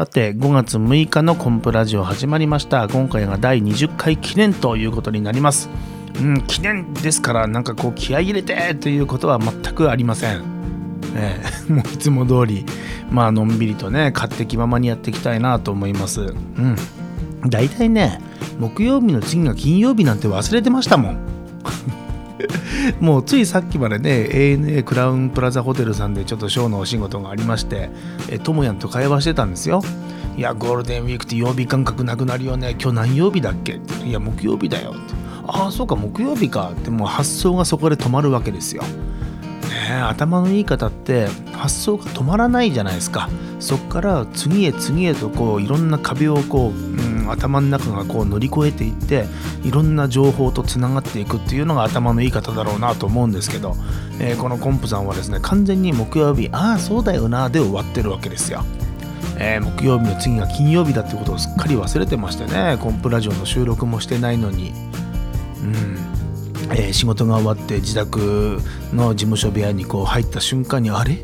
さて5月6日のコンプラジオ始まりました。今回が第20回記念ということになります。うん記念ですからなんかこう気合い入れてということは全くありません。えー、もういつも通りまあのんびりとね勝手気ままにやっていきたいなと思います。うん。大体ね木曜日の次が金曜日なんて忘れてましたもん。もうついさっきまでね ANA クラウンプラザホテルさんでちょっとショーのお仕事がありましてえともやんと会話してたんですよ。いやゴールデンウィークって曜日感覚なくなるよね。今日何曜日だっけ？っていや木曜日だよ。ってああそうか木曜日か。ってもう発想がそこで止まるわけですよ。ね頭のいい方って発想が止まらないじゃないですか。そこから次へ次へとこういろんな壁をこう、うん、頭の中がこう乗り越えていっていろんな情報とつながっていくっていうのが頭のいい方だろうなと思うんですけど、えー、このコンプさんはですね完全に木曜日ああそうだよなで終わってるわけですよ。えー、木曜日の次が金曜日だってことをすっかり忘れてましてねコンプラジオの収録もしてないのに。うん。えー、仕事が終わって自宅の事務所部屋にこう入った瞬間にあれ？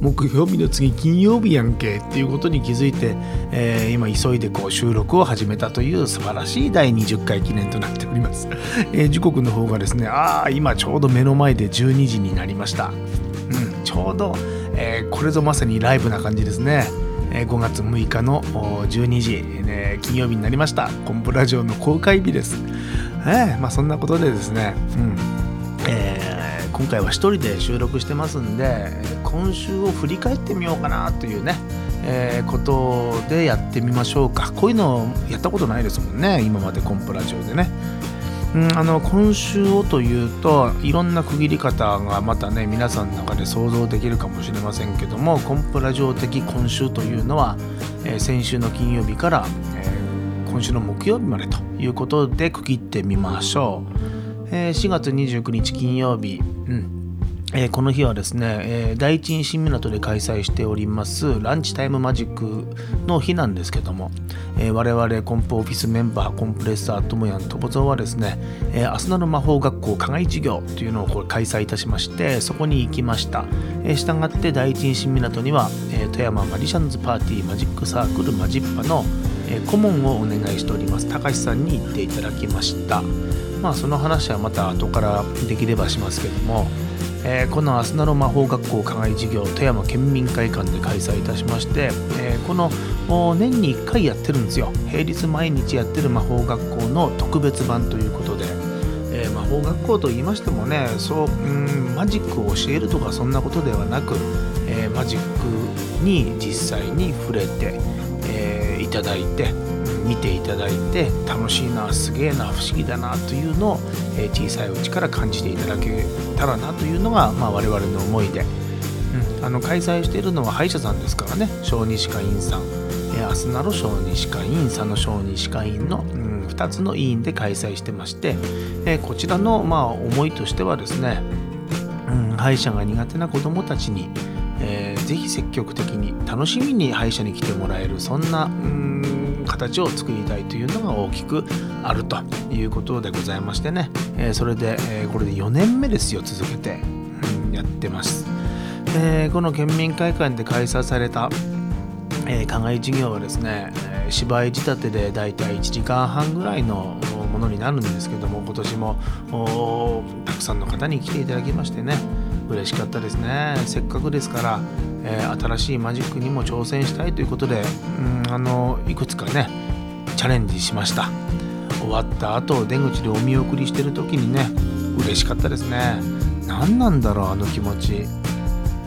木曜日の次金曜日やんけっていうことに気づいて、えー、今急いでこう収録を始めたという素晴らしい第20回記念となっております、えー、時刻の方がですねああ今ちょうど目の前で12時になりました、うん、ちょうど、えー、これぞまさにライブな感じですね。5月6日の12時、ね、金曜日になりました。コンプラジオの公開日です。えー、まあ、そんなことでですね、うん、今回は1人で収録してますんで今週を振り返ってみようかなというね、えー、ことでやってみましょうかこういうのやったことないですもんね今までコンプラジオでね。うん、あの今週をというといろんな区切り方がまたね皆さんの中で想像できるかもしれませんけどもコンプラジオ的今週というのは、えー、先週の金曜日から、えー今週の木曜日までということで区切ってみましょう、えー、4月29日金曜日、うん。えー、この日はですね、えー、第一新港で開催しておりますランチタイムマジックの日なんですけども、えー、我々コンプオフィスメンバーコンプレッサーともやんとぼぞはですね、えー、アスナの魔法学校課外授業というのをこれ開催いたしましてそこに行きました、えー、したがって第一新港には、えー、富山マジシャンズパーティーマジックサークルマジッパのえ顧問をお願いしております。高橋さんに行っていただきましたまあその話はまた後からできればしますけども、えー、このアスナロ魔法学校課外授業富山県民会館で開催いたしまして、えー、この年に1回やってるんですよ。平日毎日やってる魔法学校の特別版ということで、えー、魔法学校と言いましてもねそううんマジックを教えるとかそんなことではなく、えマジックに実際に触れてえいただいて見ていただいて楽しいなすげえな不思議だなというのを、え小さいうちから感じていただけたらなというのが、まあ、我々の思いで、うん、あの開催しているのは歯医者さんですからね。小児歯科医院さん、えアスナの小児歯科医院佐野小児歯科医院の、うん、2つの医院で開催してまして、えこちらの、まあ、思いとしてはですね、うん、歯医者が苦手な子どもたちにえー、ぜひ積極的に楽しみに歯医者に来てもらえるそんなうん形を作りたいというのが大きくあるということでございましてね、え、それで、え、これで4年目ですよ続けて、うん、やってます、え、この県民会館で開催された、え課外授業はですね芝居仕立てでだいたい1時間半ぐらいのものになるんですけども今年もたくさんの方に来ていただきましてね。嬉しかったですね。せっかくですから、えー、新しいマジックにも挑戦したいということで、うん、あのいくつかねチャレンジしました。終わった後出口でお見送りしてる時にね嬉しかったですね。何なんだろうあの気持ち、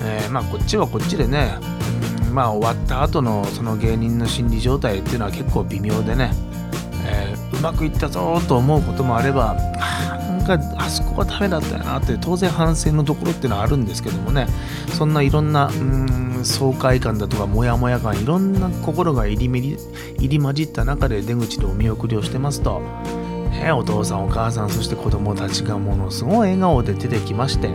えー、まあこっちはこっちでね、うん、まあ終わった後のその芸人の心理状態っていうのは結構微妙でね、えー、うまくいったぞと思うこともあればあかあそこがダメだったよなって当然反省のところっていうのはあるんですけどもね。そんないろんなうん爽快感だとかモヤモヤ感いろんな心が入り入り混じった中で出口でお見送りをしてますと、ね、お父さんお母さんそして子供たちがものすごい笑顔で出てきまして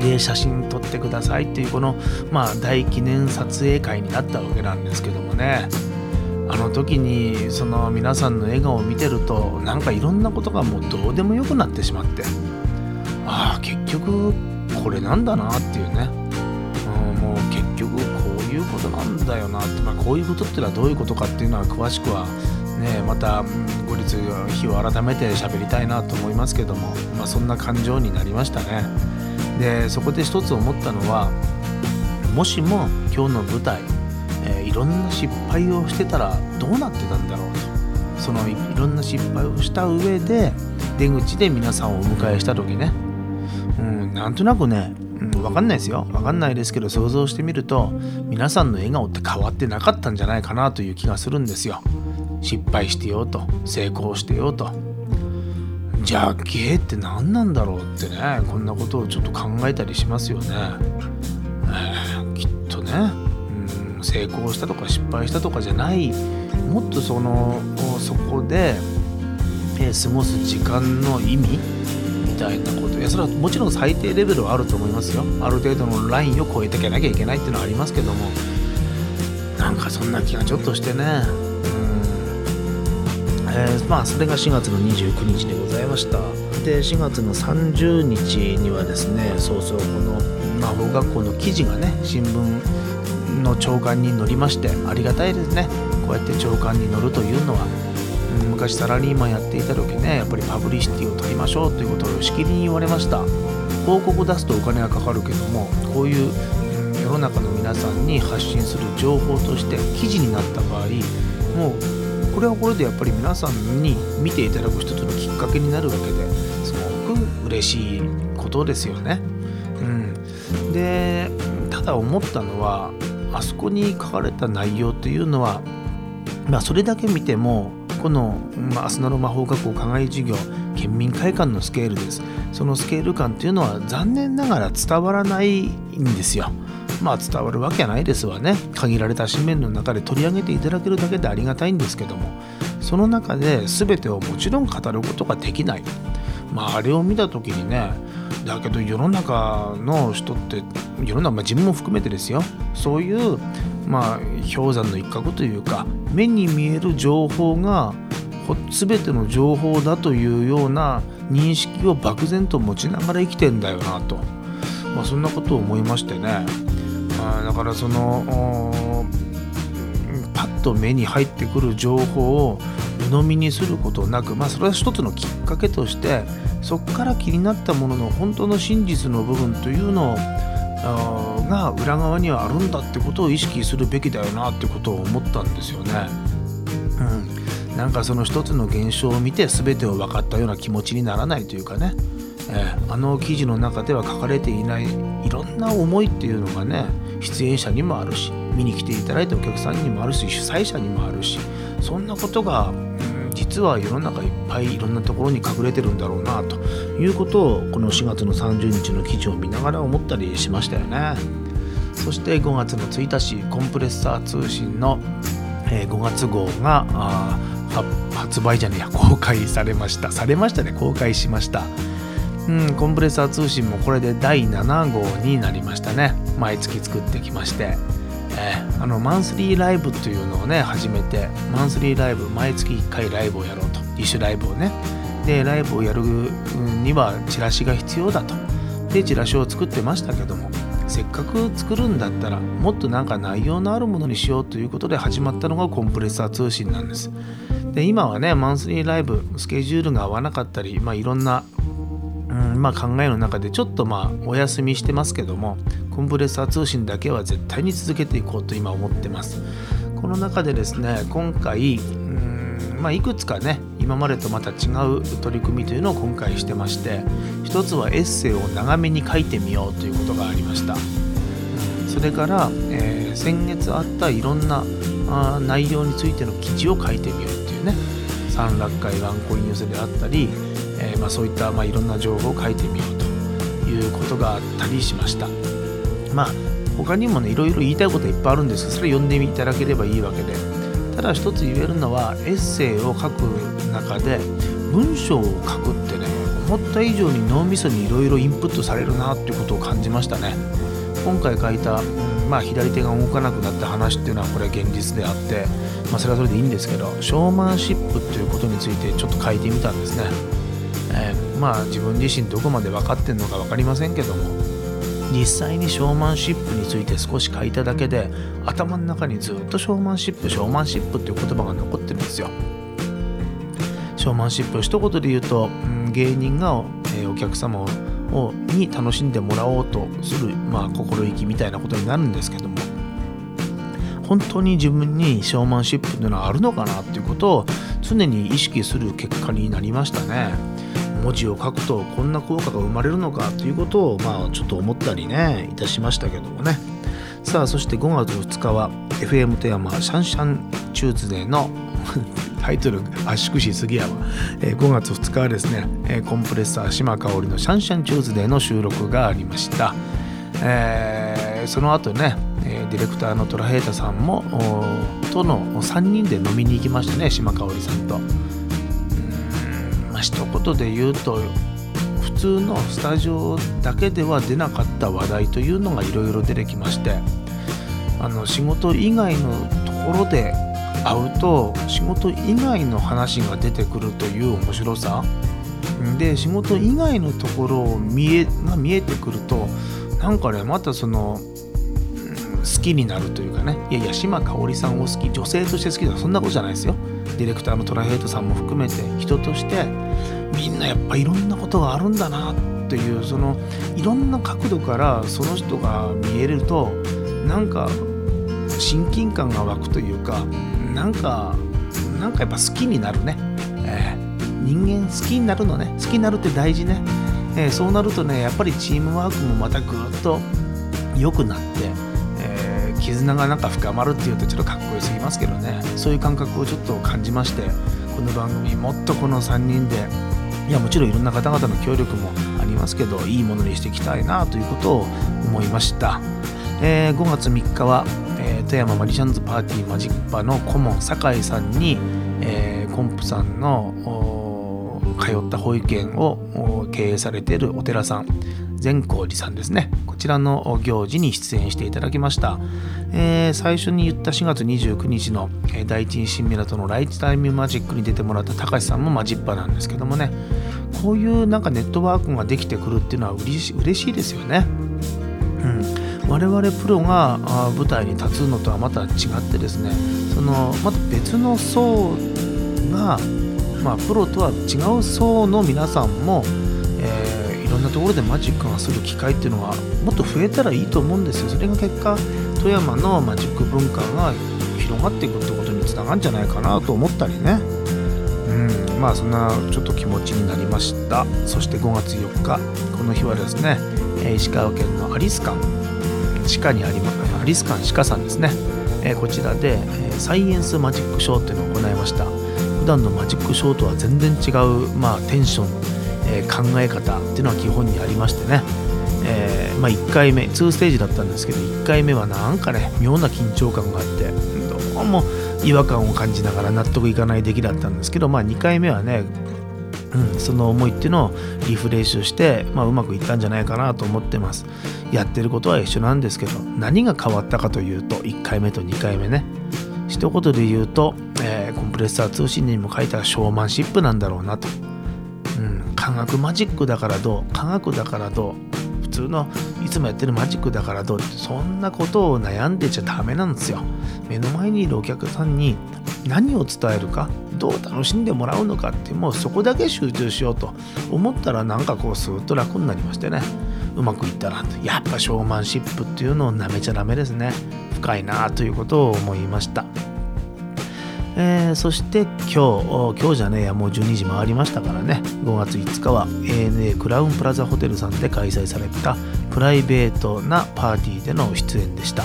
で写真撮ってくださいっていうこのまあ大記念撮影会になったわけなんですけどもね。あの時にその皆さんの笑顔を見てるとなんかいろんなことがもうどうでもよくなってしまって。ああ結局これなんだなっていうね、うん、もう結局こういうことなんだよなって、まあ、こういうことってのはどういうことかっていうのは詳しくはねまた後日日を改めて喋りたいなと思いますけども、まあ、そんな感情になりましたね。でそこで一つ思ったのはもしも今日の舞台、ろんな失敗をしてたらどうなってたんだろう。とそのいろんな失敗をした上で出口で皆さんをお迎えした時ね、うん、なんとなくねうん、分かんないですよ。分かんないですけど想像してみると皆さんの笑顔って変わってなかったんじゃないかなという気がするんですよ。失敗してようと成功してようと。じゃあ芸って何なんだろうってねこんなことをちょっと考えたりしますよね、えー、きっとね、成功したとか失敗したとかじゃないもっとそのそこで、え、過ごす時間の意味みたいなこと。いやそれはもちろん最低レベルはあると思いますよ。ある程度のラインを超えていかなきゃいけないっていうのはありますけども。なんかそんな気がちょっとしてね。えー、まあそれが4月の29日でございました。で4月の30日にはですねそうそうこの魔法学校の記事がね新聞の朝刊に載りましてありがたいですね。こうやって朝刊に載るというのはうん昔サラリーマンやっていた時ねやっぱりパブリシティを取りましょうということをしきりに言われました。広告出すとお金がかかるけどもこういう世の中の皆さんに発信する情報として記事になった場合もうこれはこれでやっぱり皆さんに見ていただく一つのきっかけになるわけですごく嬉しいことですよね。うん、でただ思ったのはあそこに書かれた内容というのは、まあ、それだけ見てもこの、まあ、アスナロ魔法学校課外授業県民会館のスケールです。そのスケール感というのは残念ながら伝わらないんですよ。まあ伝わるわけないですわね。限られた紙面の中で取り上げていただけるだけでありがたいんですけども。その中で全てをもちろん語ることができない。まああれを見た時にねだけど世の中の人って世の中、まあ、自分も含めてですよ。そういうまあ氷山の一角というか目に見える情報が全ての情報だというような認識を漠然と持ちながら生きてんだよなと、まあ、そんなことを思いましてね。あだからそのパッと目に入ってくる情報を鵜呑みにすることなくまあそれは一つのきっかけとしてそこから気になったものの本当の真実の部分というのが裏側にはあるんだってことを意識するべきだよなってことを思ったんですよね。うん、なんかその一つの現象を見て全てを分かったような気持ちにならないというかね、えー、あの記事の中では書かれていないいろんな思いっていうのがね出演者にもあるし見に来ていただいたお客さんにもあるし主催者にもあるしそんなことが、実は世の中いっぱいいろんなところに隠れてるんだろうなということをこの4月の30日の記事を見ながら思ったりしましたよね。そして5月の1日コンプレッサー通信の、5月号が発売じゃねえや公開されました。されましたね公開しました。うん、コンプレッサー通信もこれで第7号になりましたね。毎月作ってきまして、えー、あのマンスリーライブというのをね始めてマンスリーライブ毎月1回ライブをやろうと。自主ライブをね。でライブをやるにはチラシが必要だと。でチラシを作ってましたけどもせっかく作るんだったらもっとなんか内容のあるものにしようということで始まったのがコンプレッサー通信なんです。で今はねマンスリーライブスケジュールが合わなかったり、まあ、いろんなうんまあ、考えの中でちょっとまあお休みしてますけどもコンプレッサー通信だけは絶対に続けていこうと今思ってます。この中でですね今回うんまあいくつかね今までとまた違う取り組みというのを今回してまして一つはエッセイを長めに書いてみようということがありました。それから、えー、先月あったいろんなあ内容についての記事を書いてみようっていうね三楽会ワンコイン寄せであったりえー、まあ、そういった、まあ、いろんな情報を書いてみようということがあったりしました。まあ他にもねいろいろ言いたいこといっぱいあるんですがそれ読んでいただければいいわけで。ただ一つ言えるのはエッセイを書く中で文章を書くってね思った以上に脳みそにいろいろインプットされるなっていうことを感じましたね。今回書いた、まあ左手が動かなくなった話っていうのはこれは現実であって、まあ、それはそれでいいんですけどショーマンシップということについてちょっと書いてみたんですね。えー、まあ自分自身どこまで分かってんのか分かりませんけども。実際にショーマンシップについて少し書いただけで頭の中にずっとショーマンシップショーマンシップっていう言葉が残ってるんですよショーマンシップ一言で言うと、うん、芸人が、え、お客様をに楽しんでもらおうとする、まあ、心意気みたいなことになるんですけども本当に自分にショーマンシップというのはあるのかなっていうことを常に意識する結果になりましたね。文字を書くとこんな効果が生まれるのかということをまあちょっと思ったりねいたしましたけどもね。さあそして5月2日は FM 富山シャンシャンチューズデーの タイトル圧縮しすぎやわ、えー、5月2日はですね、えー、コンプレッサー島香織のシャンシャンチューズデーの収録がありました、えー、その後ね、えディレクターのトラヘイタさんもとの3人で飲みに行きましたね島香織さんと。まあ一言で言うと普通のスタジオだけでは出なかった話題というのがいろいろ出てきましてあの仕事以外のところで会うと仕事以外の話が出てくるという面白さ。で仕事以外のところを見えが見えてくるとなんかねまたそのきになるというかね。いやいや島香織さんを好き女性として好きだ。そんなことじゃないですよ。ディレクターのトラヘイトさんも含めて人としてみんなやっぱいろんなことがあるんだなっていうそのいろんな角度からその人が見えるとなんか親近感が湧くというかなんかなんかやっぱ好きになるね、えー、人間好きになるのね。好きになるって大事ね、えー、そうなるとねやっぱりチームワークもまたぐっと良くなって、絆がなんか深まるっていうとちょっとかっこよすぎますけどね。そういう感覚をちょっと感じましてこの番組もっとこの3人でいやもちろんいろんな方々の協力もありますけどいいものにしていきたいなということを思いました、えー、5月3日は、えー、富山マリシャンズパーティーマジッパの顧問酒井さんに、えー、コンプさんの通った保育園を経営されているお寺さん善光寺さんですね。ちらの行事に出演していただきました、えー、最初に言った4月29日の、第一新港のライトタイムマジックに出てもらった高橋さんもマジッパなんですけどもね。こういうなんかネットワークができてくるっていうのは嬉し嬉しいですよね。うん。我々プロが舞台に立つのとはまた違ってですね。そのまた別の層が、まあ、プロとは違う層の皆さんも、ろんなところでマジックがする機会っていうのはもっと増えたらいいと思うんですよ。それが結果富山のマジック文化が広がっていくってことにつながるんじゃないかなと思ったりね。うんまあそんなちょっと気持ちになりました。そして5月4日この日はですね石川県のアリス館地下にありますアリス館鹿さんですね。こちらでサイエンスマジックショーっていうのを行いました。普段のマジックショーとは全然違う、まあ、テンションえー、考え方っていうのは基本にありましてね、えー、まあ、1回目2ステージだったんですけど1回目はなんかね妙な緊張感があってどうも違和感を感じながら納得いかない出来だったんですけど、まあ、2回目はねうん、その思いっていうのをリフレッシュして、まあ、うまくいったんじゃないかなと思ってます。やってることは一緒なんですけど何が変わったかというと1回目と2回目ね。一言で言うと、えー、コンプレッサー通信にも書いたショーマンシップなんだろうなと。科学マジックだからどう？科学だからどう？普通のいつもやってるマジックだからどう？ってそんなことを悩んでちゃダメなんですよ。目の前にいるお客さんに何を伝えるか？どう楽しんでもらうのか？ってもうそこだけ集中しようと。思ったらなんかこうスーッと楽になりましてね。うまくいったなとやっぱショーマンシップっていうのをなめちゃダメですね。深いなということを思いました。えー、そして今日今日じゃねえやもう12時回りましたからね。5月5日は ANA クラウンプラザホテルさんで開催されたプライベートなパーティーでの出演でした。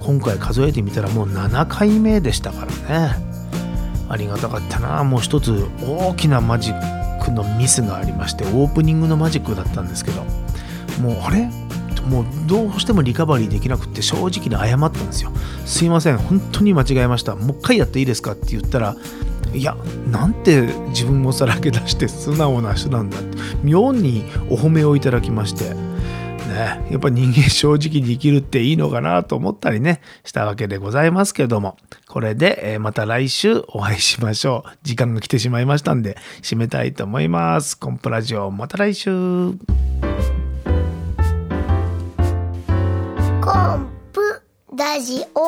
今回数えてみたらもう7回目でしたからね。ありがたかったな。もう一つ大きなマジックのミスがありましてオープニングのマジックだったんですけど。もうあれ？もうどうしてもリカバリーできなくって正直に謝ったんですよすいません本当に間違えましたもう一回やっていいですかって言ったらいやなんて自分をさらけ出して 素直な人なんだって妙にお褒めをいただきましてね、やっぱ人間正直に生きるっていいのかなと思ったりね、したわけでございますけども、これで、また来週お会いしましょう。時間が来てしまいましたんで、締めたいと思います。コンプラジオ、また来週。コンプラジオ」